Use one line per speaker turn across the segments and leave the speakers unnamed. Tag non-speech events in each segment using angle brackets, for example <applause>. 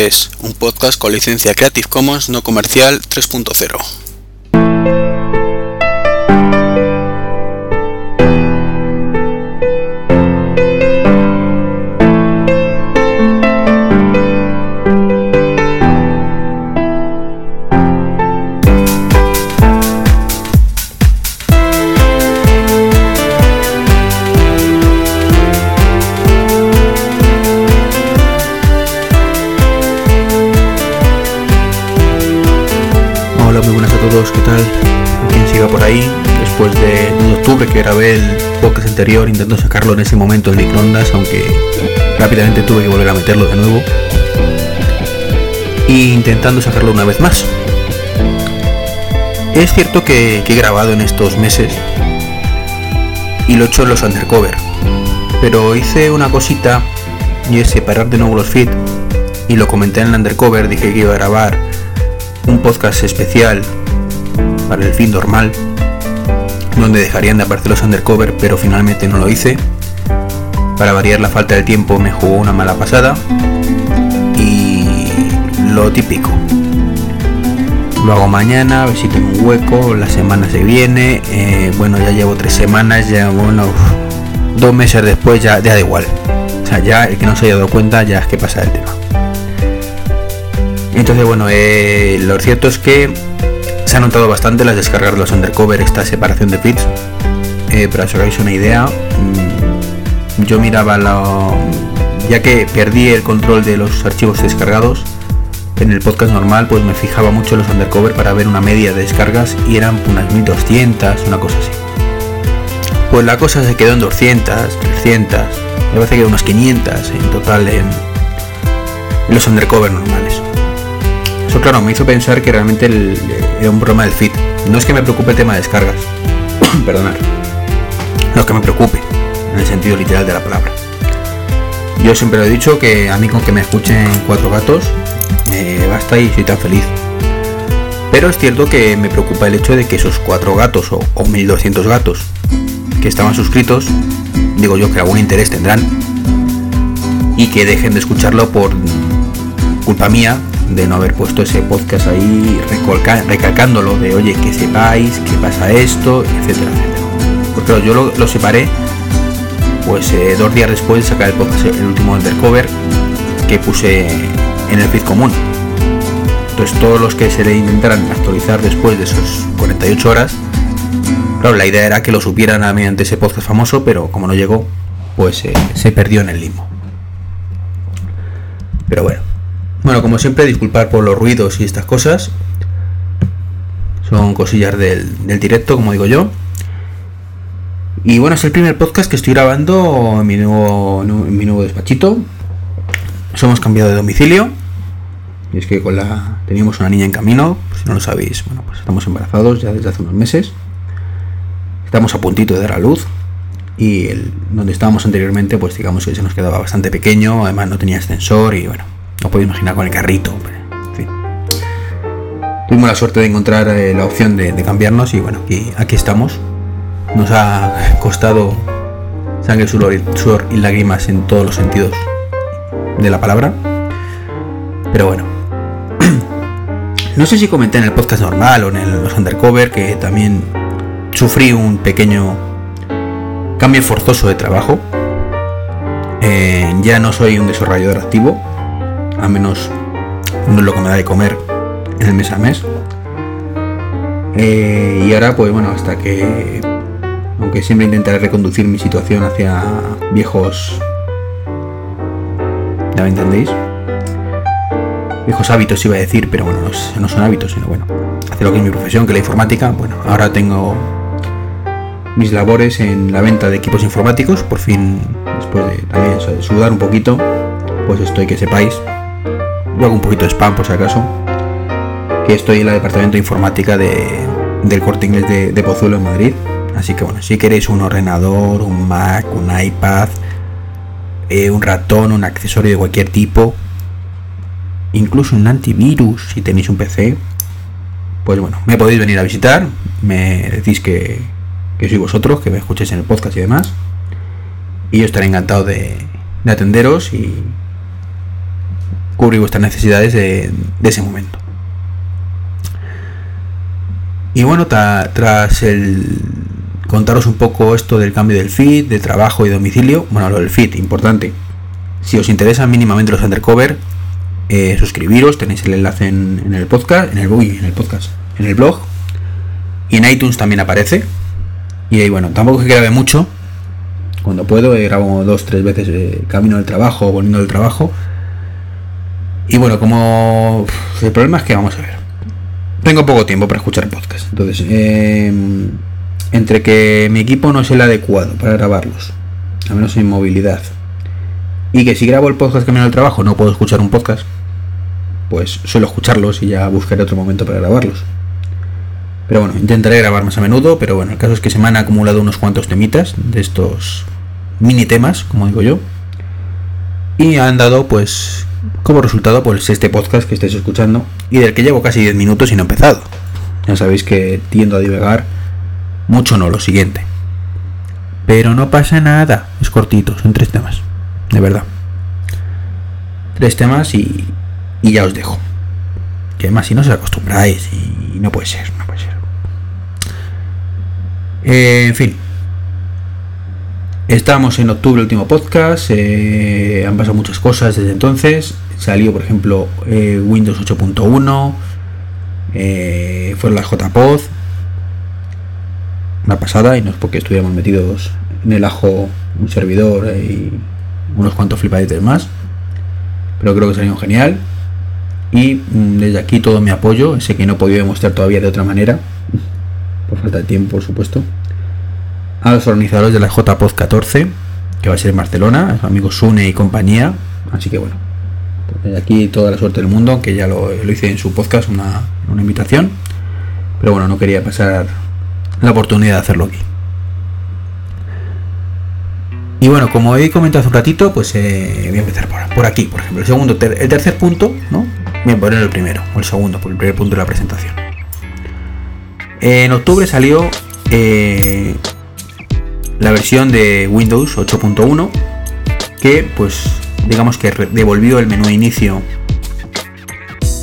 podcast de Tricky 23, un podcast con licencia Creative Commons no comercial 3.0.
anterior, intento sacarlo en ese momento de microondas, aunque rápidamente tuve que volver a meterlo de nuevo. E intentando sacarlo una vez más. Es cierto que, he grabado en estos meses y lo he hecho en los undercover, pero hice una cosita y es separar de nuevo los feed y lo comenté en el undercover, dije que iba a grabar un podcast especial para el feed normal donde dejarían de aparecer los undercover, pero finalmente no lo hice. Para variar la falta de tiempo me jugó una mala pasada y lo típico. Lo hago mañana, a ver si tengo un hueco, la semana se viene, eh, bueno ya llevo tres semanas, ya bueno, dos meses después ya, ya da igual. O sea, ya el que no se haya dado cuenta ya es que pasa el tema. Entonces bueno, eh, lo cierto es que se ha notado bastante las descargas de los undercover, esta separación de feeds. Eh, para que hagáis una idea, mm, yo miraba la. Ya que perdí el control de los archivos descargados, en el podcast normal pues me fijaba mucho en los undercover para ver una media de descargas y eran unas 1200, una cosa así. Pues la cosa se quedó en 200, 300, me parece que unas 500 en total en los undercover normales. Eso claro, me hizo pensar que realmente era un problema del feed. No es que me preocupe el tema de descargas. <clears throat> Perdonad. No es que me preocupe, en el sentido literal de la palabra. Yo siempre lo he dicho que a mí con que me escuchen cuatro gatos me basta y soy tan feliz. Pero es cierto que me preocupa el hecho de que esos cuatro gatos o, o 1200 gatos que estaban suscritos, digo yo que algún interés tendrán, y que dejen de escucharlo por culpa mía de no haber puesto ese podcast ahí recalcándolo de oye que sepáis que pasa esto, etcétera, etcétera. Porque yo lo, separé pues eh, dos días después de sacar el podcast, el último undercover que puse en el feed común. Entonces todos los que se le intentaran actualizar después de esos 48 horas, la idea era que lo supieran mediante ese podcast famoso, pero como no llegó, pues eh, se perdió en el limbo. Pero bueno, bueno, como siempre, disculpar por los ruidos y estas cosas. Son cosillas del, directo, como digo yo. Y bueno, es el primer podcast que estoy grabando en mi nuevo, en mi nuevo despachito. Nos hemos cambiado de domicilio. Y es que con la teníamos una niña en camino, si no lo sabéis, bueno, pues estamos embarazados ya desde hace unos meses. Estamos a puntito de dar a luz. Y donde estábamos anteriormente, pues digamos que se nos quedaba bastante pequeño, además no tenía ascensor y bueno, no puedo imaginar con el carrito, fin. Tuvimos la suerte de encontrar eh, la opción de, cambiarnos y bueno, aquí, estamos. Nos ha costado sangre, sudor y lágrimas en todos los sentidos de la palabra. Pero bueno. <clears throat> No sé si comenté en el podcast normal o en los undercover que también sufrí un pequeño cambio forzoso de trabajo. Eh, ya no soy un desarrollador activo, a menos no es lo que me da de comer en el mes a mes. Eh, y ahora, pues bueno, hasta que, aunque siempre intentaré reconducir mi situación hacia viejos, ya me entendéis, viejos hábitos iba a decir, pero bueno, no, son hábitos, sino bueno, hacer lo que es mi profesión, que es la informática. Bueno, ahora tengo mis labores en la venta de equipos informáticos, por fin, después de también sudar un poquito, pues estoy que sepáis hago un poquito de spam por si acaso, que estoy en el departamento de informática de, del corte inglés de, Pozuelo en Madrid. Así que bueno, si queréis un ordenador, un Mac, un iPad, eh, un ratón, un accesorio de cualquier tipo, incluso un antivirus si tenéis un PC, pues bueno, me podéis venir a visitar, me decís que, que sois vosotros, que me escuchéis en el podcast y demás, y yo estaré encantado de, de atenderos y cubrir vuestras necesidades de, ese momento. Y bueno, tras el contaros un poco esto del cambio del feed, de trabajo y domicilio, bueno, lo del feed, importante. Si os interesan mínimamente los undercover, eh, suscribiros, tenéis el enlace en, el podcast, en el, en el podcast, en el blog. Y en iTunes también aparece. Y ahí, bueno, tampoco es que grabe mucho. Cuando puedo, eh, grabo dos, tres veces eh, camino del trabajo, volviendo del trabajo. Y bueno, como el problema es que vamos a ver. Tengo poco tiempo para escuchar podcast. Entonces, em, entre que mi equipo no es el adecuado para grabarlos, al menos en movilidad, y que si grabo el podcast camino del trabajo no puedo escuchar un podcast, pues suelo escucharlos y ya buscaré otro momento para grabarlos. Pero bueno, intentaré grabar más a menudo, pero bueno, el caso es que se me han acumulado unos cuantos temitas de estos mini temas, como digo yo. Y han dado pues como resultado pues este podcast que estáis escuchando y del que llevo casi 10 minutos y no he empezado. Ya sabéis que tiendo a divagar mucho no lo siguiente. Pero no pasa nada, es cortito, son tres temas, de verdad. Tres temas y, y ya os dejo. Que además si no se acostumbráis y no puede ser, no puede ser. Eh, en fin. Estamos en octubre, último podcast. Eh, han pasado muchas cosas desde entonces. Salió, por ejemplo, eh, Windows 8.1. fue la JPOD. Una pasada, y no es porque estuviéramos metidos en el ajo un servidor y unos cuantos flipaditos más. Pero creo que salió genial. Y mm, desde aquí todo mi apoyo. Sé que no he podido demostrar todavía de otra manera <laughs> por falta de tiempo, por supuesto, a los organizadores de la JPOD 14, que va a ser en Barcelona, amigos Sune y compañía. Así que bueno, aquí toda la suerte del mundo, que ya lo, hice en su podcast, una, invitación. Pero bueno, no quería pasar la oportunidad de hacerlo aquí. Y bueno, como he comentado hace un ratito, pues eh, voy a empezar por, aquí, por ejemplo. El segundo, el tercer punto, ¿no? Voy a poner el primero, o el segundo, por el primer punto de la presentación. En octubre salió eh, la versión de Windows 8.1 que pues digamos que devolvió el menú de inicio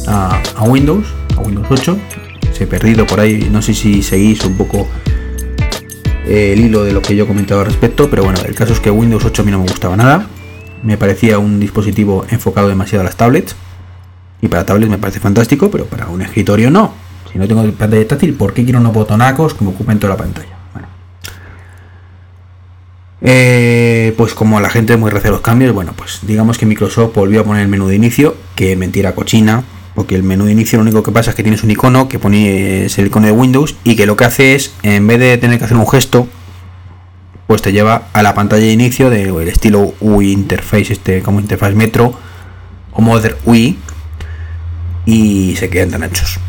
a, Windows, a Windows 8. Se he perdido por ahí, no sé si seguís un poco eh, el hilo de lo que yo he comentado al respecto, pero bueno, el caso es que Windows 8 a mí no me gustaba nada. Me parecía un dispositivo enfocado demasiado a las tablets. Y para tablets me parece fantástico, pero para un escritorio no. Si no tengo pantalla táctil, ¿por qué quiero unos botonacos que me ocupen toda la pantalla? Eh, pues como la gente muy recea los cambios, bueno, pues digamos que Microsoft volvió a poner el menú de inicio, que mentira cochina, porque el menú de inicio lo único que pasa es que tienes un icono que pone es el icono de Windows y que lo que hace es, en vez de tener que hacer un gesto, pues te lleva a la pantalla de inicio del estilo UI interface, este como interfaz Metro o Mother UI y se quedan tan anchos.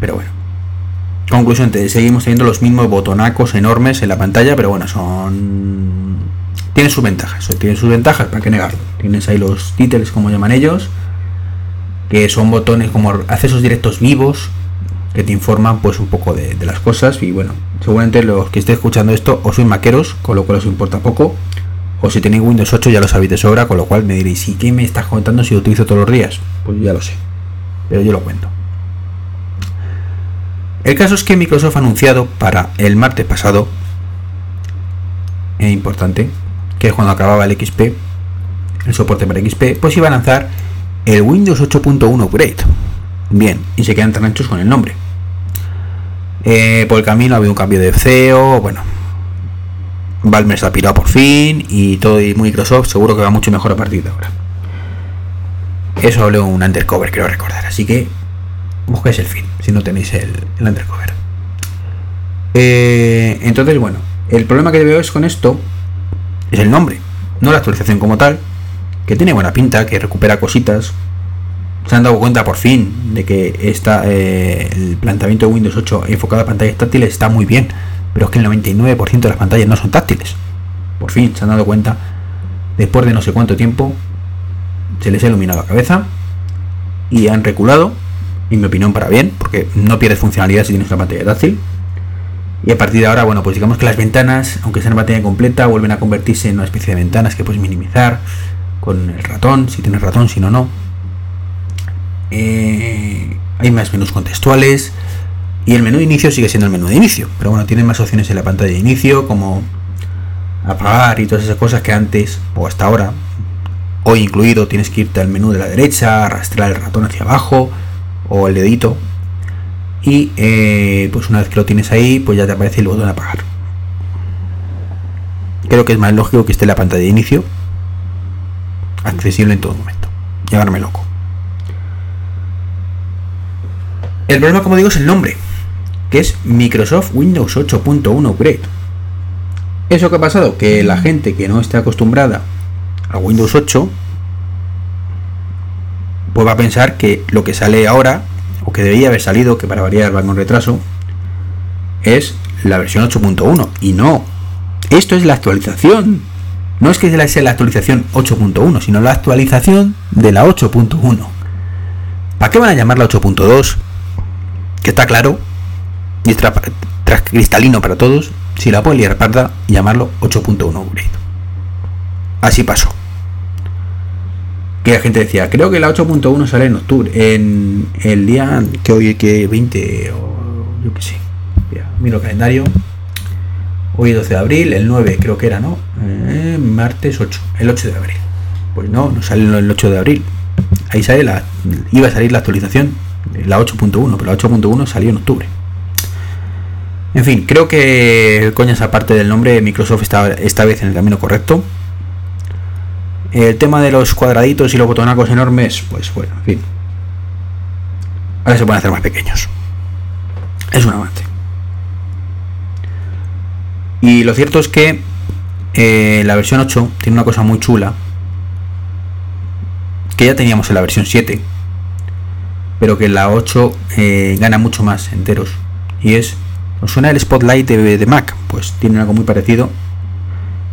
Pero bueno. Conclusión, seguimos teniendo los mismos botonacos enormes en la pantalla, pero bueno, son... Tienen sus ventajas, tienen sus ventajas, ¿para qué negarlo? Tienes ahí los títulos, como llaman ellos, que son botones como accesos directos vivos, que te informan pues un poco de, las cosas y bueno, seguramente los que estéis escuchando esto o sois maqueros, con lo cual os importa poco, o si tenéis Windows 8 ya lo sabéis de sobra, con lo cual me diréis, ¿y qué me estás contando si lo utilizo todos los días? Pues ya lo sé, pero yo lo cuento. El caso es que Microsoft ha anunciado para el martes pasado, es importante, que cuando acababa el XP, el soporte para XP, pues iba a lanzar el Windows 8.1 Upgrade. Bien, y se quedan tan anchos con el nombre. Eh, por el camino ha habido un cambio de CEO, bueno, Valmer se ha pirado por fin y todo y Microsoft seguro que va mucho mejor a partir de ahora. Eso habló un undercover, quiero recordar, así que busquéis el fin, si no tenéis el, el undercover. Eh, entonces, bueno, el problema que veo es con esto es el nombre, no la actualización como tal, que tiene buena pinta, que recupera cositas. Se han dado cuenta por fin de que está eh, el planteamiento de Windows 8 enfocado a pantallas táctiles está muy bien, pero es que el 99% de las pantallas no son táctiles. Por fin se han dado cuenta, después de no sé cuánto tiempo, se les ha iluminado la cabeza y han reculado en mi opinión para bien, porque no pierdes funcionalidad si tienes una pantalla táctil. Y a partir de ahora, bueno, pues digamos que las ventanas, aunque sean pantalla completa, vuelven a convertirse en una especie de ventanas que puedes minimizar con el ratón, si tienes ratón, si no, no. eh, hay más menús contextuales y el menú de inicio sigue siendo el menú de inicio, pero bueno, tiene más opciones en la pantalla de inicio como apagar y todas esas cosas que antes o hasta ahora, hoy incluido, tienes que irte al menú de la derecha, arrastrar el ratón hacia abajo o el dedito y eh, pues una vez que lo tienes ahí, pues ya te aparece el botón apagar. Creo que es más lógico que esté en la pantalla de inicio, accesible en todo momento. Llevarme loco. El problema, como digo, es el nombre, que es Microsoft Windows 8.1 Upgrade. ¿Eso que ha pasado? Que la gente que no está acostumbrada a Windows 8, pues va a pensar que lo que sale ahora, o que debería haber salido, que para variar va con retraso, es la versión 8.1. Y no, esto es la actualización. No es que sea la actualización 8.1, sino la actualización de la 8.1. ¿Para qué van a llamarla 8.2? que está claro y tras cristalino para todos, si la pueden liar parda, llamarlo 8.1 upgrade. Así pasó. Que la gente decía, creo que la 8.1 sale en octubre, en el día que hoy que 20 o yo que sé. miro el calendario. Hoy 12 de abril, el 9 creo que era, ¿no? Eh, martes 8, el 8 de abril. Pues no, no sale el 8 de abril. Ahí sale la iba a salir la actualización la 8.1, pero la 8.1 salió en octubre. En fin, creo que coñas aparte del nombre, Microsoft está esta vez en el camino correcto. El tema de los cuadraditos y los botonacos enormes, pues bueno, en fin. Ahora se pueden hacer más pequeños. Es un avance. Y lo cierto es que eh, la versión 8 tiene una cosa muy chula. Que ya teníamos en la versión 7 pero que la 8 eh, gana mucho más enteros. Y es, ¿os suena el Spotlight de, Mac? Pues tiene algo muy parecido.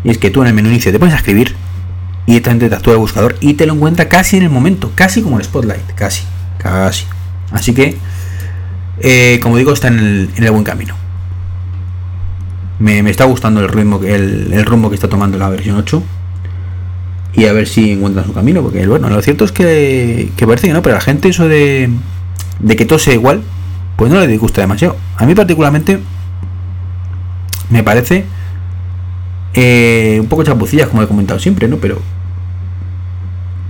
Y es que tú en el menú inicio te pones a escribir y directamente te actúa el buscador y te lo encuentra casi en el momento, casi como el Spotlight, casi, casi. Así que, eh, como digo, está en el, buen camino. Me, está gustando el ritmo, el, el rumbo que está tomando la versión 8 y a ver si encuentran su camino, porque bueno, lo cierto es que, parece que no, pero a la gente eso de, de que todo sea igual, pues no le disgusta demasiado. A mí particularmente me parece eh, un poco chapucillas, como he comentado siempre, ¿no? Pero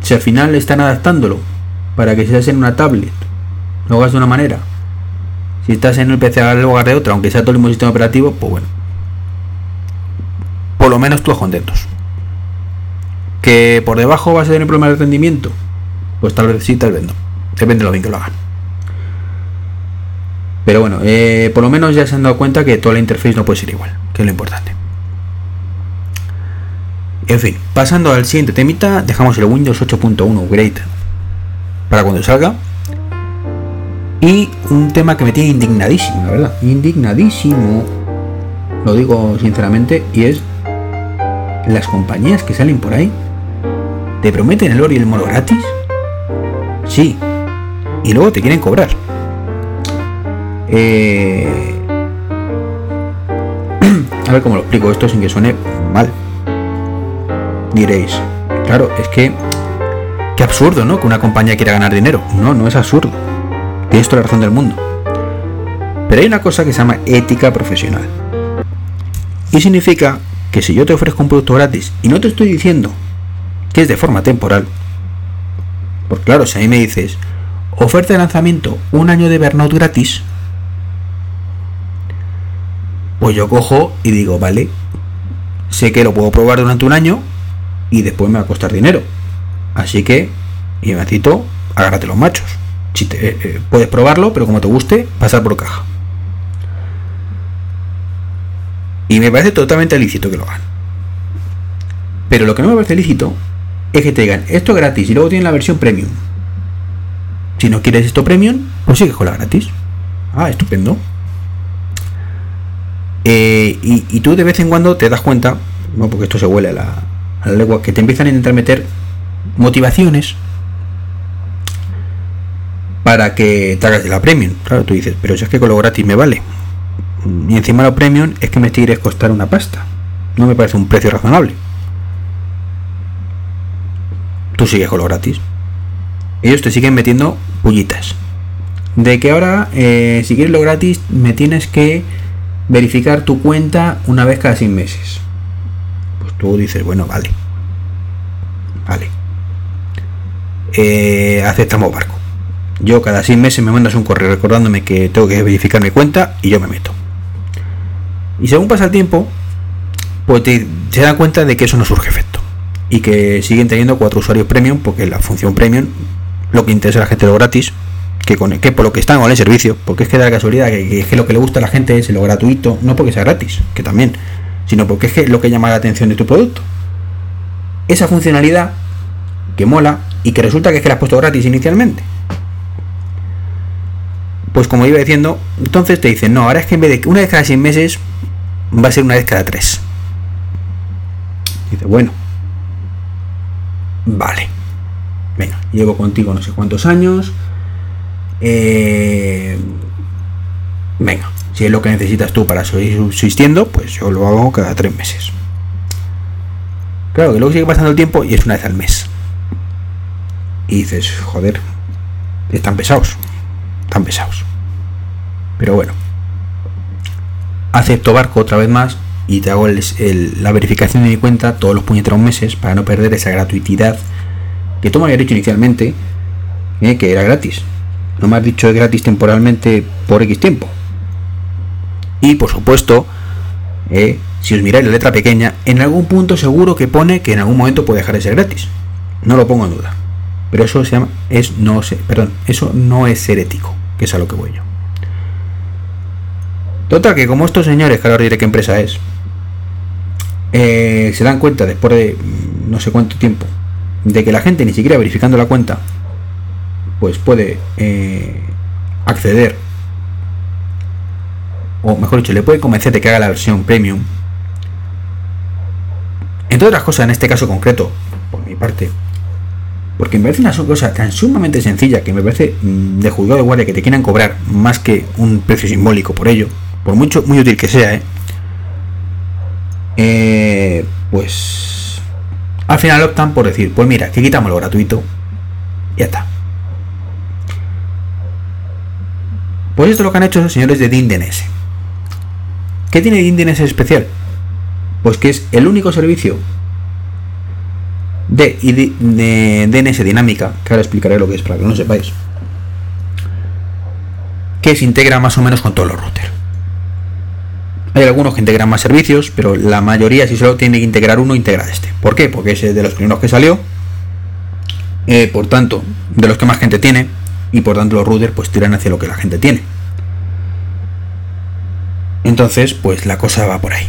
si al final están adaptándolo para que seas en una tablet, lo hagas de una manera, si estás en el PC hagas lugar de otra, aunque sea todo el mismo sistema operativo, pues bueno, por lo menos todos contentos. ¿Que por debajo vas a tener problemas de rendimiento? Pues tal vez sí, tal vez no. Depende de lo bien que lo hagan. Pero bueno, eh, por lo menos ya se han dado cuenta que toda la interfaz no puede ser igual, que es lo importante. En fin, pasando al siguiente temita, dejamos el Windows 8.1 Upgrade para cuando salga. Y un tema que me tiene indignadísimo, la verdad. Indignadísimo. Lo digo sinceramente. Y es las compañías que salen por ahí ¿Te prometen el oro y el mono gratis? Sí. Y luego te quieren cobrar. Eh, <clears throat> a ver cómo lo explico esto sin que suene mal. Diréis, claro, es que... Qué absurdo, ¿no? Que una compañía quiera ganar dinero. No, no es absurdo. Tienes toda la razón del mundo. Pero hay una cosa que se llama ética profesional. Y significa que si yo te ofrezco un producto gratis y no te estoy diciendo que es de forma temporal. Porque claro, si a mí me dices, oferta de lanzamiento, un año de burnout gratis, pues yo cojo y digo, vale, sé que lo puedo probar durante un año y después me va a costar dinero. Así que, y me cito, agárrate los machos. Si te, eh, eh, puedes probarlo, pero como te guste, pasar por caja. Y me parece totalmente lícito que lo hagan. Pero lo que no me parece lícito es que te digan esto gratis y luego tienen la versión premium. Si no quieres esto premium, pues sigue con la gratis. Ah, estupendo. Eh, y, tú de vez en cuando te das cuenta, no, porque esto se huele a la, la que te empiezan a intentar meter motivaciones para que te hagas de la premium. Claro, tú dices, pero si es que con lo gratis me vale. Y encima lo premium es que me tienes costar una pasta. No me parece un precio razonable tú sigues con lo gratis. ellos te siguen metiendo pullitas. De que ahora, eh, si quieres lo gratis, me tienes que verificar tu cuenta una vez cada seis meses. Tú dices, bueno, vale. Vale. Eh, aceptamos barco. Yo cada seis meses me mandas un correo recordándome que tengo que verificar mi cuenta y yo me meto. Y según pasa el tiempo, pues te, se dan cuenta de que eso no surge efecto. Y que siguen teniendo cuatro usuarios premium, porque la función premium, lo que interesa a la gente lo gratis, que, con, que por lo que están con el servicio, porque es que da la casualidad que, que, lo que le gusta a la gente es lo gratuito, no porque sea gratis, que también, sino porque es lo que llama la atención de tu producto. Esa funcionalidad que mola y que resulta que es que la has puesto gratis inicialmente. Pues como iba diciendo, entonces te dicen, no, ahora es que en vez de una vez cada seis meses, va a ser una vez cada tres. Dice, bueno, vale. Venga, llevo contigo no sé cuántos años. Eh, venga, si es lo que necesitas tú para seguir subsistiendo, pues yo lo hago cada tres meses. Claro que luego sigue pasando el tiempo y es una vez al mes. Y dices, joder, están pesados. Están pesados. Pero bueno. Acepto barco otra vez más y te hago la verificación de mi cuenta todos los puñeteros meses para no perder esa gratuidad que tú me habías dicho inicialmente eh, que era gratis. No me has dicho gratis temporalmente por X tiempo. Y por supuesto, eh, si os miráis la letra pequeña, en algún punto seguro que pone que en algún momento puede dejar de ser gratis. No lo pongo en duda. Pero eso se llama, es no sé, perdón, eso no es ser ético, que es a lo que voy yo. Total, que como estos señores, que ahora diré qué empresa es, eh, se dan cuenta después de mm, no sé cuánto tiempo de que la gente ni siquiera verificando la cuenta, pues puede eh, acceder, o mejor dicho, le puede convencer de que haga la versión premium. Entre otras cosas, en este caso concreto, por mi parte, porque me parece una cosa tan sumamente sencilla que me parece mm, de juzgado de guardia que te quieran cobrar más que un precio simbólico por ello, por mucho muy útil que sea, ¿eh? Eh, pues al final optan por decir, pues mira, que quitamos lo gratuito y ya está. Pues esto es lo que han hecho los señores de DNS. ¿Qué tiene DNS especial? Pues que es el único servicio de, de, DNS dinámica, que ahora explicaré lo que es para que no sepáis, que se integra más o menos con todos los routers. Hay algunos que integran más servicios, pero la mayoría, si solo tiene que integrar uno, integra este. ¿Por qué? Porque es de los primeros que salió, eh, por tanto, de los que más gente tiene, y por tanto los routers pues tiran hacia lo que la gente tiene. Entonces, pues la cosa va por ahí.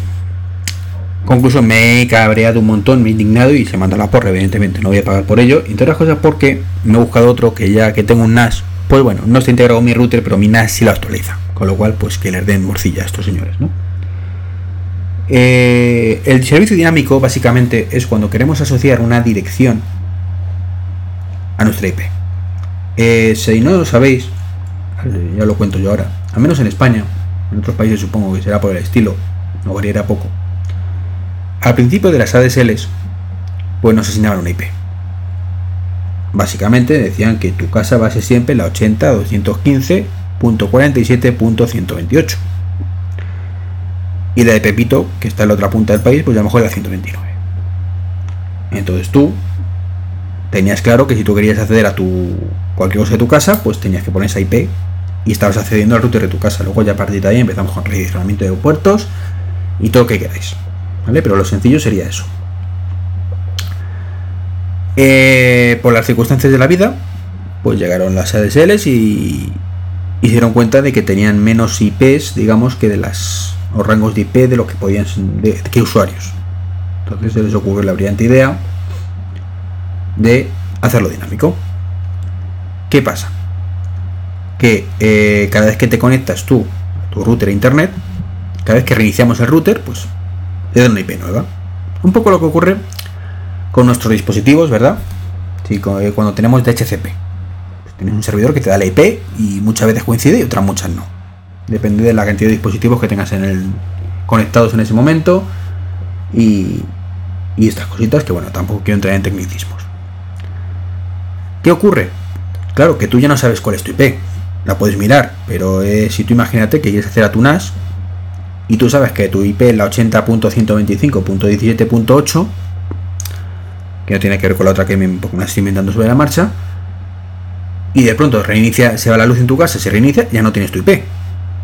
Concluso, me he cabreado un montón, me he indignado y se manda la porra, evidentemente, no voy a pagar por ello. Todas las cosas porque me he buscado otro que ya que tengo un NAS, pues bueno, no está integrado mi router, pero mi NAS sí lo actualiza. Con lo cual, pues que les den morcilla a estos señores, ¿no? Eh, el servicio dinámico básicamente es cuando queremos asociar una dirección a nuestra IP. Eh, si no lo sabéis, ya lo cuento yo ahora, al menos en España, en otros países supongo que será por el estilo, no variará poco al principio de las ADSLs, pues nos asignaban una IP. Básicamente decían que tu casa va a ser siempre la 80.215.47.128. Y la de Pepito, que está en la otra punta del país, pues a lo mejor la 129. Entonces tú tenías claro que si tú querías acceder a tu cualquier cosa de tu casa, pues tenías que poner esa IP y estabas accediendo al router de tu casa. Luego ya a partir de ahí empezamos con redireccionamiento de puertos y todo lo que queráis. Pero lo sencillo sería eso. Eh, por las circunstancias de la vida, pues llegaron las ADSLs y hicieron cuenta de que tenían menos IPs, digamos, que de las o rangos de IP de lo que podían de, que usuarios. Entonces se les ocurrió la brillante idea de hacerlo dinámico. ¿Qué pasa? Que eh, cada vez que te conectas tú tu router a internet, cada vez que reiniciamos el router, pues te dan una IP nueva. Un poco lo que ocurre con nuestros dispositivos, ¿verdad? Sí, eh, cuando tenemos DHCP. Pues tienes un servidor que te da la IP y muchas veces coincide y otras muchas no. Depende de la cantidad de dispositivos que tengas en el, conectados en ese momento y, y estas cositas que, bueno, tampoco quiero entrar en tecnicismos. ¿Qué ocurre? Claro, que tú ya no sabes cuál es tu IP. La puedes mirar, pero eh, si tú imagínate que quieres hacer a tu NAS y tú sabes que tu IP es la 80.125.17.8, que no tiene que ver con la otra que me, estoy inventando sobre la marcha, y de pronto reinicia, se va la luz en tu casa, se reinicia, ya no tienes tu IP.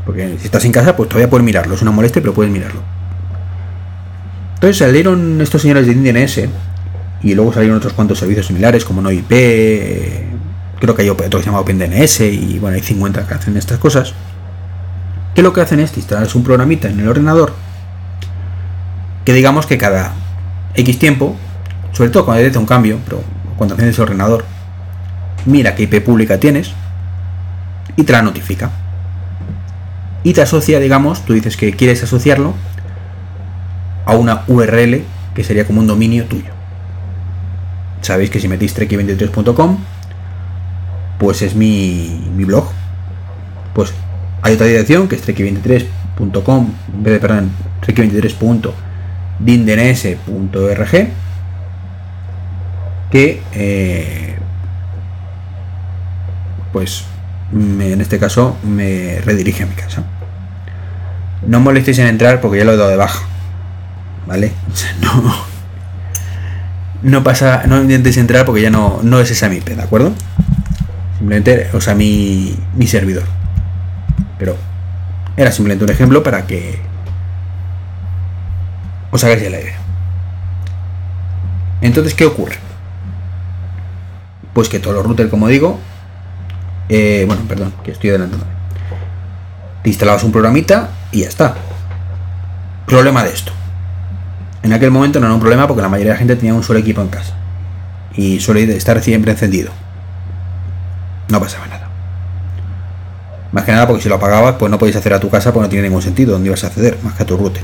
Porque si estás en casa, pues todavía puedes mirarlo. Es una molestia, pero puedes mirarlo. Entonces salieron estos señores de DNS y luego salieron otros cuantos servicios similares como NoIP, creo que hay otro que se OpenDNS y bueno, hay 50 que hacen estas cosas. ¿Qué lo que hacen es instalar un programita en el ordenador que digamos que cada X tiempo, sobre todo cuando detecta un cambio, pero cuando tienes el ordenador, mira qué IP pública tienes y te la notifica. Y te asocia, digamos, tú dices que quieres asociarlo a una URL que sería como un dominio tuyo. Sabéis que si metís trek23.com, pues es mi, mi, blog. Pues hay otra dirección que es trek23.com, en vez de, perdón, trek23.dindns.org, que eh, pues en este caso me redirige a mi casa. No molestéis en entrar porque ya lo he dado de baja. ¿Vale? <laughs> no. No pasa. No intentes entrar porque ya no, no es esa mi IP, ¿de acuerdo? Simplemente, o sea, mi, mi servidor. Pero era simplemente un ejemplo para que os hagáis la idea. Entonces, ¿qué ocurre? Pues que todos los routers, como digo, eh, bueno, perdón, que estoy adelantándome. Te instalabas un programita y ya está. Problema de esto. En aquel momento no era un problema porque la mayoría de la gente tenía un solo equipo en casa. Y suele estar siempre encendido. No pasaba nada. Más que nada porque si lo apagabas, pues no podéis hacer a tu casa, pues no tiene ningún sentido dónde ibas a acceder, más que a tu router.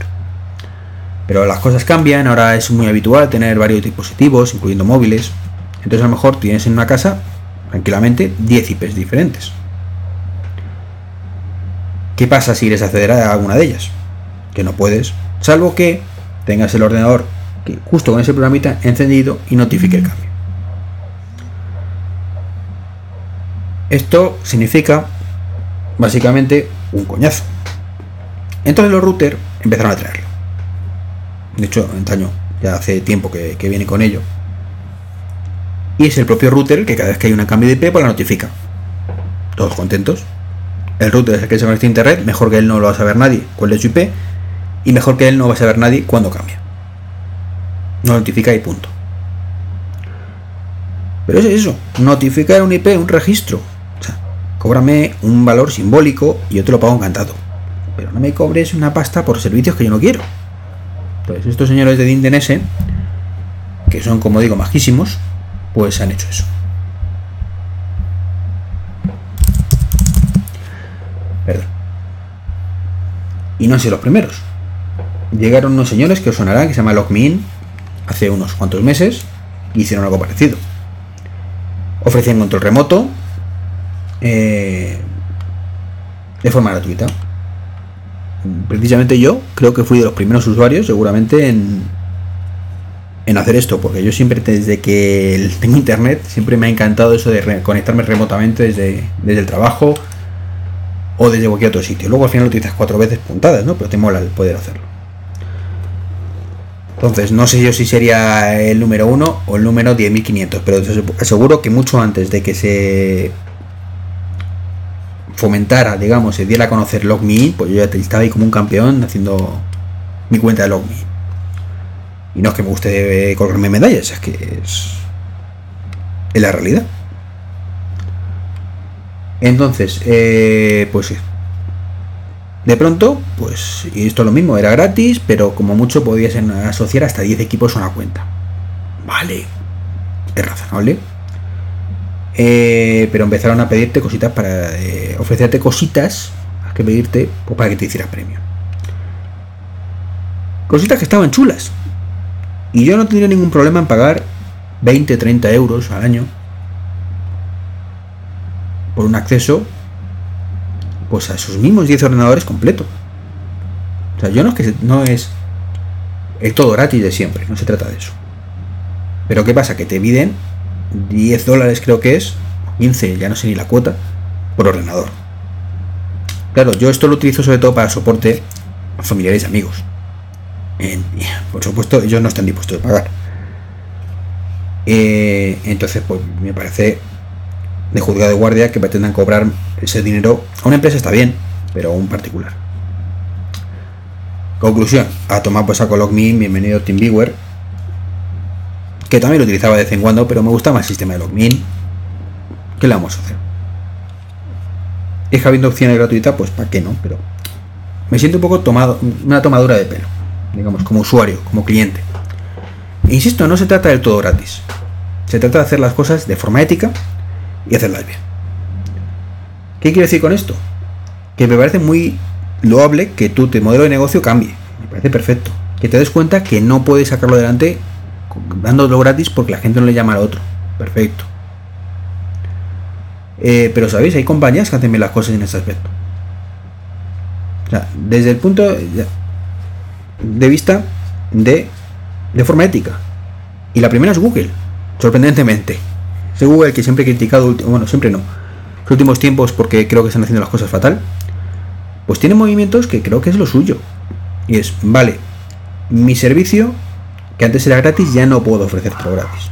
Pero las cosas cambian, ahora es muy habitual tener varios dispositivos, incluyendo móviles. Entonces a lo mejor tienes en una casa tranquilamente 10 IPs diferentes. ¿Qué pasa si quieres acceder a alguna de ellas? Que no puedes, salvo que tengas el ordenador que justo con ese programita encendido y notifique el cambio. Esto significa básicamente un coñazo. Entonces los routers empezaron a traerlo. De hecho, antaño, ya hace tiempo que, viene con ello y es el propio router que cada vez que hay un cambio de IP pues la notifica. Todos contentos. El router es el que se conecta a internet, mejor que él no lo va a saber nadie cuál es su IP y mejor que él no va a saber nadie cuándo cambia. No notifica y punto. Pero es eso, notificar un IP, un registro. Cóbrame un valor simbólico y yo te lo pago encantado. Pero no me cobres una pasta por servicios que yo no quiero. Entonces, estos señores de DNS, que son como digo majísimos, pues han hecho eso. Perdón. Y no han sido los primeros. Llegaron unos señores que os sonarán, que se llama LogMeIn, hace unos cuantos meses, y hicieron algo parecido. Ofrecían control remoto eh, de forma gratuita. Precisamente yo creo que fui de los primeros usuarios, seguramente en, en hacer esto, porque yo siempre, desde que tengo internet, siempre me ha encantado eso de conectarme remotamente desde, desde el trabajo o desde cualquier otro sitio. Luego al final lo utilizas cuatro veces puntadas, ¿no? Pero te mola el poder hacerlo. Entonces, no sé yo si sería el número uno o el número 10.500, pero aseguro que mucho antes de que se fomentara, digamos, se diera a conocer LogMe, pues yo ya estaba ahí como un campeón haciendo mi cuenta de LogMe. Y no es que me guste colgarme medallas, es que es, es la realidad. Entonces, eh, pues de pronto, pues, y esto es lo mismo, era gratis, pero como mucho podías asociar hasta 10 equipos a una cuenta. Vale, es razonable. Eh, pero empezaron a pedirte cositas para eh, ofrecerte cositas a que pedirte pues, para que te hicieras premio. Cositas que estaban chulas, y yo no tendría ningún problema en pagar 20, 30 euros al año por un acceso pues a esos mismos 10 ordenadores completo. O sea, yo no es que no es, es todo gratis de siempre, no se trata de eso. Pero ¿qué pasa? Que te piden 10 dólares creo que es, 15, ya no sé ni la cuota, por ordenador. Claro, yo esto lo utilizo sobre todo para soporte a familiares y amigos. <laughs> por supuesto, ellos no están dispuestos a pagar. Eh, entonces, pues me parece de juzgado de guardia que pretendan cobrar ese dinero a una empresa está bien, pero a un particular. Conclusión, a tomar pues a LogMe, bienvenido TeamViewer, que también lo utilizaba de vez en cuando, pero me gusta más el sistema de LogMeIn. ¿Qué le vamos a hacer? Es habiendo opciones gratuitas, pues para qué no, pero me siento un poco tomado, una tomadura de pelo, digamos, como usuario, como cliente. E insisto, no se trata del todo gratis. Se trata de hacer las cosas de forma ética y hacerlas bien. ¿Qué quiero decir con esto? Que me parece muy loable que tu modelo de negocio cambie. Me parece perfecto. Que te des cuenta que no puedes sacarlo adelante dándolo gratis porque la gente no le llama al otro. Perfecto. Eh, pero sabéis, hay compañías que hacen bien las cosas en ese aspecto. O sea, desde el punto de vista de, de forma ética. Y la primera es Google, sorprendentemente. Es Google que siempre he criticado, bueno, siempre no, los últimos tiempos porque creo que están haciendo las cosas fatal pues tiene movimientos que creo que es lo suyo. Y es, vale, mi servicio, que antes era gratis, ya no puedo ofrecértelo gratis.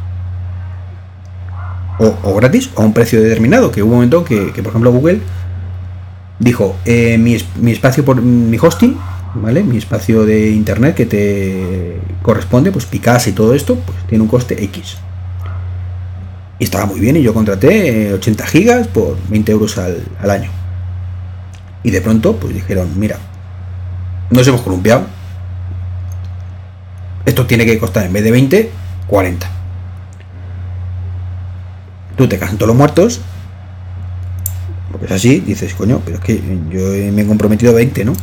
O, gratis o a un precio determinado, que hubo un momento que, por ejemplo, Google dijo, eh, mi, espacio por mi hosting, ¿vale? Mi espacio de internet que te corresponde, pues Picasa y todo esto, pues tiene un coste X. Y estaba muy bien y yo contraté 80 gigas por 20 euros al año. Y de pronto, pues dijeron, mira, nos hemos columpiado. Esto tiene que costar en vez de 20, 40. Tú te casan todos los muertos. Porque es así, dices, coño, pero es que yo me he comprometido a 20, ¿no?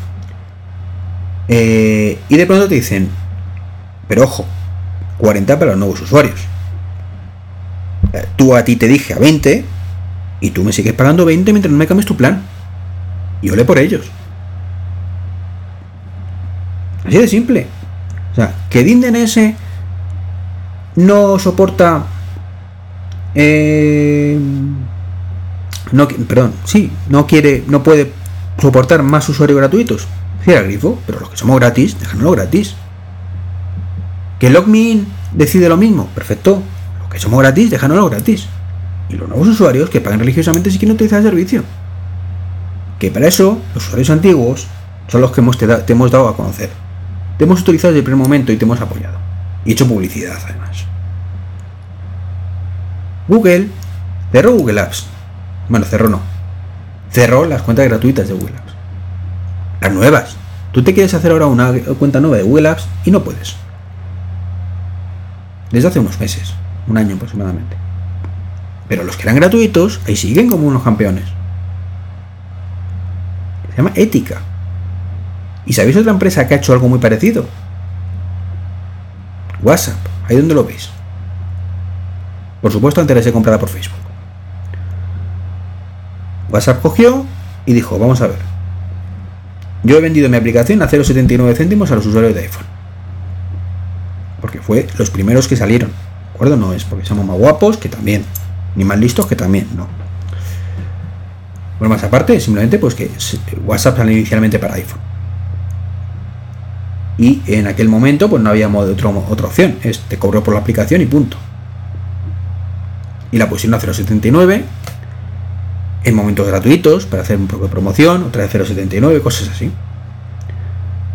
Eh, y de pronto te dicen, pero ojo, 40 para los nuevos usuarios. Eh, tú a ti te dije a 20 y tú me sigues pagando 20 mientras no me cambies tu plan y ole por ellos. Así de simple. O sea, que DNS no soporta. Eh, no, perdón, sí, no quiere, no puede soportar más usuarios gratuitos. Cierra grifo, pero los que somos gratis, déjanoslo gratis. Que LogMeIn decide lo mismo, perfecto. Los que somos gratis, déjanoslo gratis. Y los nuevos usuarios que pagan religiosamente si quieren utilizar el servicio que para eso los usuarios antiguos son los que hemos te, hemos dado a conocer. Te hemos utilizado desde el primer momento y te hemos apoyado. Y hecho publicidad además. Google cerró Google Apps. Bueno, cerró no. Cerró las cuentas gratuitas de Google Apps. Las nuevas. Tú te quieres hacer ahora una cuenta nueva de Google Apps y no puedes. Desde hace unos meses, un año aproximadamente. Pero los que eran gratuitos, ahí siguen como unos campeones. Se llama Ética. ¿Y sabéis otra empresa que ha hecho algo muy parecido? WhatsApp. Ahí donde lo veis. Por supuesto, antes de ser comprada por Facebook. WhatsApp cogió y dijo, vamos a ver. Yo he vendido mi aplicación a 0,79 céntimos a los usuarios de iPhone. Porque fue los primeros que salieron. ¿De acuerdo? No es porque somos más guapos, que también. Ni más listos, que también. No. Bueno, más aparte, simplemente pues que WhatsApp salió inicialmente para iPhone. Y en aquel momento pues no había otra opción, es te cobró por la aplicación y punto. Y la pusieron a 0.79 en momentos gratuitos para hacer un de promoción, otra vez 0.79, cosas así.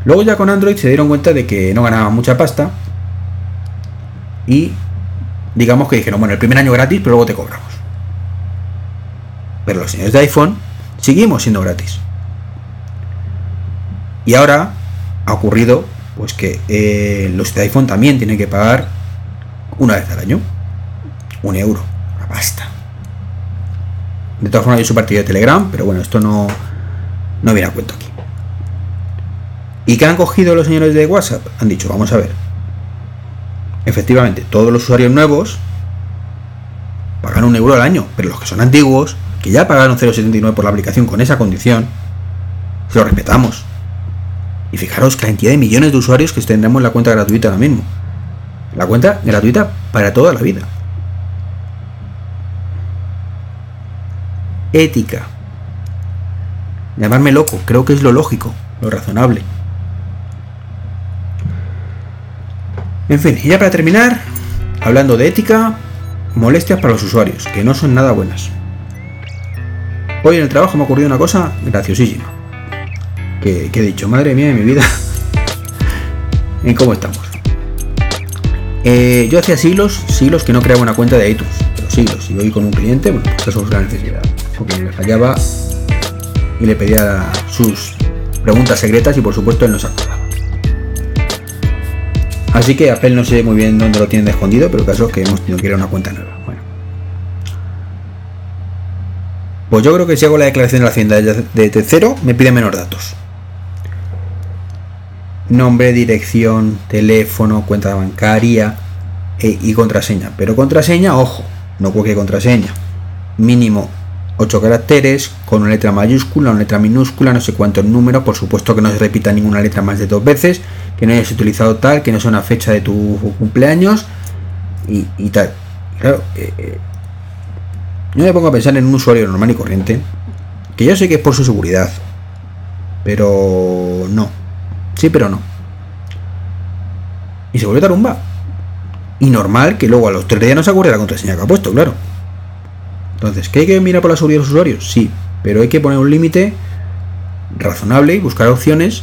Luego ya con Android se dieron cuenta de que no ganaban mucha pasta y digamos que dijeron, bueno, el primer año gratis, pero luego te cobramos. Pero los señores de iPhone seguimos siendo gratis. Y ahora ha ocurrido pues que eh, los de iPhone también tienen que pagar una vez al año un euro, una pasta. De todas formas, hay su partido de Telegram, pero bueno, esto no, no viene a cuento aquí. ¿Y qué han cogido los señores de WhatsApp? Han dicho, vamos a ver. Efectivamente, todos los usuarios nuevos pagan un euro al año, pero los que son antiguos que ya pagaron 0,79 por la aplicación con esa condición, se lo respetamos. Y fijaros la cantidad de millones de usuarios que tendremos la cuenta gratuita ahora mismo. La cuenta gratuita para toda la vida. ética. Llamarme loco, creo que es lo lógico, lo razonable. En fin, y ya para terminar, hablando de ética, molestias para los usuarios, que no son nada buenas. Hoy en el trabajo me ha ocurrido una cosa graciosísima. Que, he dicho, madre mía de mi vida, <laughs> en cómo estamos. Eh, yo hacía siglos, siglos que no creaba una cuenta de iTunes, pero siglos. Y hoy con un cliente, bueno, pues eso es una necesidad. Porque me fallaba y le pedía sus preguntas secretas y por supuesto él no se acordaba. Así que Apple no sé muy bien dónde lo tienen escondido, pero el caso es que hemos tenido que a una cuenta nueva. Bueno. Pues yo creo que si hago la declaración de la hacienda de tercero, me pide menos datos. Nombre, dirección, teléfono, cuenta bancaria e, y contraseña. Pero contraseña, ojo, no cualquier contraseña. Mínimo 8 caracteres, con una letra mayúscula, una letra minúscula, no sé cuántos números, por supuesto que no se repita ninguna letra más de dos veces, que no hayas utilizado tal, que no sea una fecha de tu cumpleaños y, tal. Claro, eh, eh, yo me pongo a pensar en un usuario normal y corriente, que yo sé que es por su seguridad, pero no. Sí, pero no. Y se vuelve tarumba. Y normal que luego a los tres días no se acuerde la contraseña que ha puesto, claro. Entonces, ¿qué hay que mirar por la seguridad de los usuarios? Sí, pero hay que poner un límite razonable y buscar opciones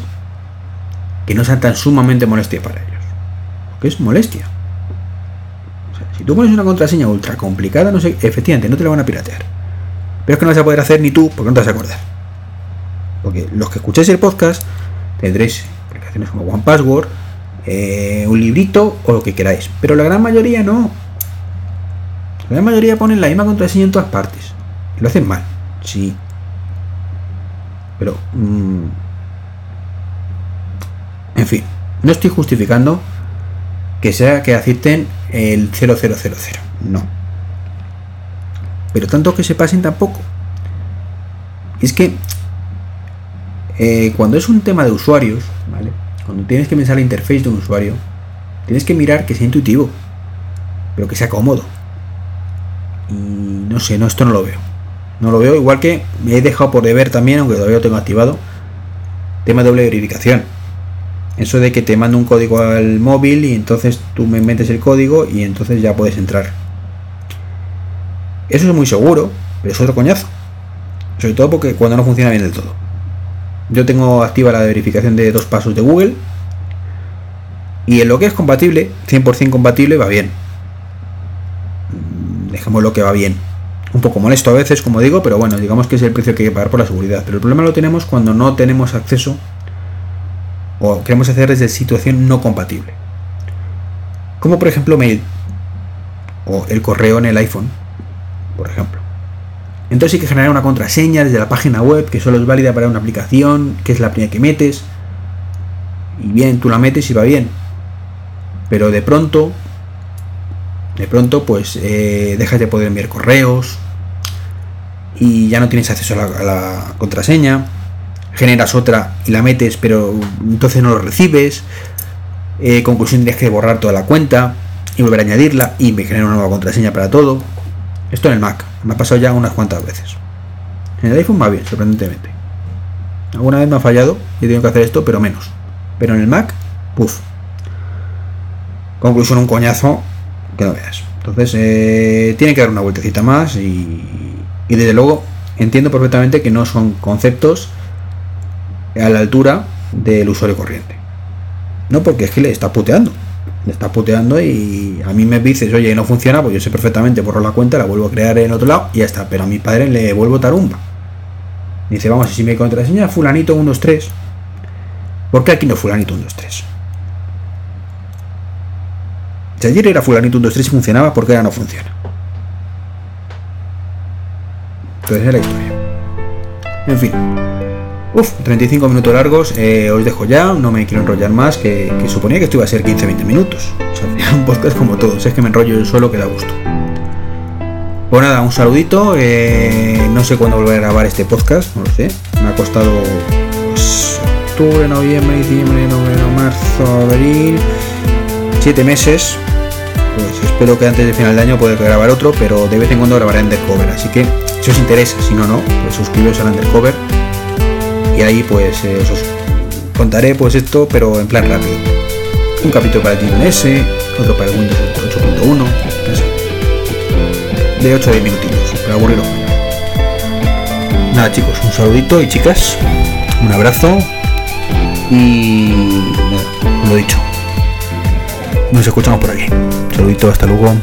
que no sean tan sumamente molestia para ellos. Porque es molestia. si tú pones una contraseña ultra complicada, no sé, efectivamente, no te la van a piratear. Pero es que no vas a poder hacer ni tú porque no te vas a acordar. Porque los que escuchéis el podcast tendréis como One Password, eh, un librito o lo que queráis. Pero la gran mayoría no. La gran mayoría ponen la misma contraseña en todas partes. Lo hacen mal. Sí. Pero... Mm, en fin. No estoy justificando que sea que acepten el 0000. No. Pero tanto que se pasen tampoco. Es que eh, cuando es un tema de usuarios, ¿vale? Cuando tienes que pensar la interface de un usuario, tienes que mirar que sea intuitivo, pero que sea cómodo. Y no sé, no, esto no lo veo. No lo veo, igual que me he dejado por deber también, aunque todavía lo tengo activado, tema de doble verificación. Eso de que te mando un código al móvil y entonces tú me metes el código y entonces ya puedes entrar. Eso es muy seguro, pero es otro coñazo. Sobre todo porque cuando no funciona bien del todo. Yo tengo activa la verificación de dos pasos de Google. Y en lo que es compatible, 100% compatible, va bien dejemos lo que va bien. Un poco molesto a veces, como digo, pero bueno, digamos que es el precio que hay que pagar por la seguridad. Pero el problema lo tenemos cuando no tenemos acceso o queremos hacer desde situación no compatible. Como por ejemplo mail o el correo en el iPhone, por ejemplo. Entonces hay que generar una contraseña desde la página web que solo es válida para una aplicación, que es la primera que metes. Y bien, tú la metes y va bien. Pero de pronto de pronto pues eh, dejas de poder enviar correos y ya no tienes acceso a la, contraseña, generas otra y la metes pero entonces no lo recibes, eh, conclusión tienes que borrar toda la cuenta y volver a añadirla y me genera una nueva contraseña para todo. Esto en el Mac, me ha pasado ya unas cuantas veces. En el iPhone va bien, sorprendentemente. Alguna vez me ha fallado y he tenido que hacer esto, pero menos. Pero en el Mac, puff. Conclusión, un coñazo que no veas. Entonces, eh, tiene que dar una vueltecita más y, desde luego entiendo perfectamente que no son conceptos a la altura del usuario corriente. No, porque es que le está puteando. Le está puteando y a mí me dices, oye, no funciona, pues yo sé perfectamente, borro la cuenta, la vuelvo a crear en otro lado y ya está. Pero a mi padre le vuelvo tarumba. Dice, vamos, si me contraseña fulanito 123, ¿por qué aquí no fulanito 123? Si ayer era fulanito 1, 2, 3 y funcionaba, ¿por qué ahora no funciona? Entonces es la historia. En fin. Uf, 35 minutos largos, eh, os dejo ya, no me quiero enrollar más, que, suponía que esto iba a ser 15-20 minutos. O sea, <laughs> un podcast como todos, es que me enrollo yo solo que da gusto. Pues nada, un saludito, eh, no sé cuándo volver a grabar este podcast, no lo sé, me ha costado pues, octubre, noviembre, diciembre, noviembre, marzo, abril, 7 meses, pues espero que antes de final de año poder grabar otro, pero de vez en cuando grabaré Undercover. Así que si os interesa, si no, no, pues suscribiros al Undercover y ahí pues eh, os contaré pues esto, pero en plan rápido. Un capítulo para el S, otro para el Windows 8.1, no sé. De 8 a 10 minutitos, para aburriros. Nada chicos, un saludito y chicas, un abrazo y nada, lo dicho. Nos escuchamos por aquí. Saludito, hasta luego.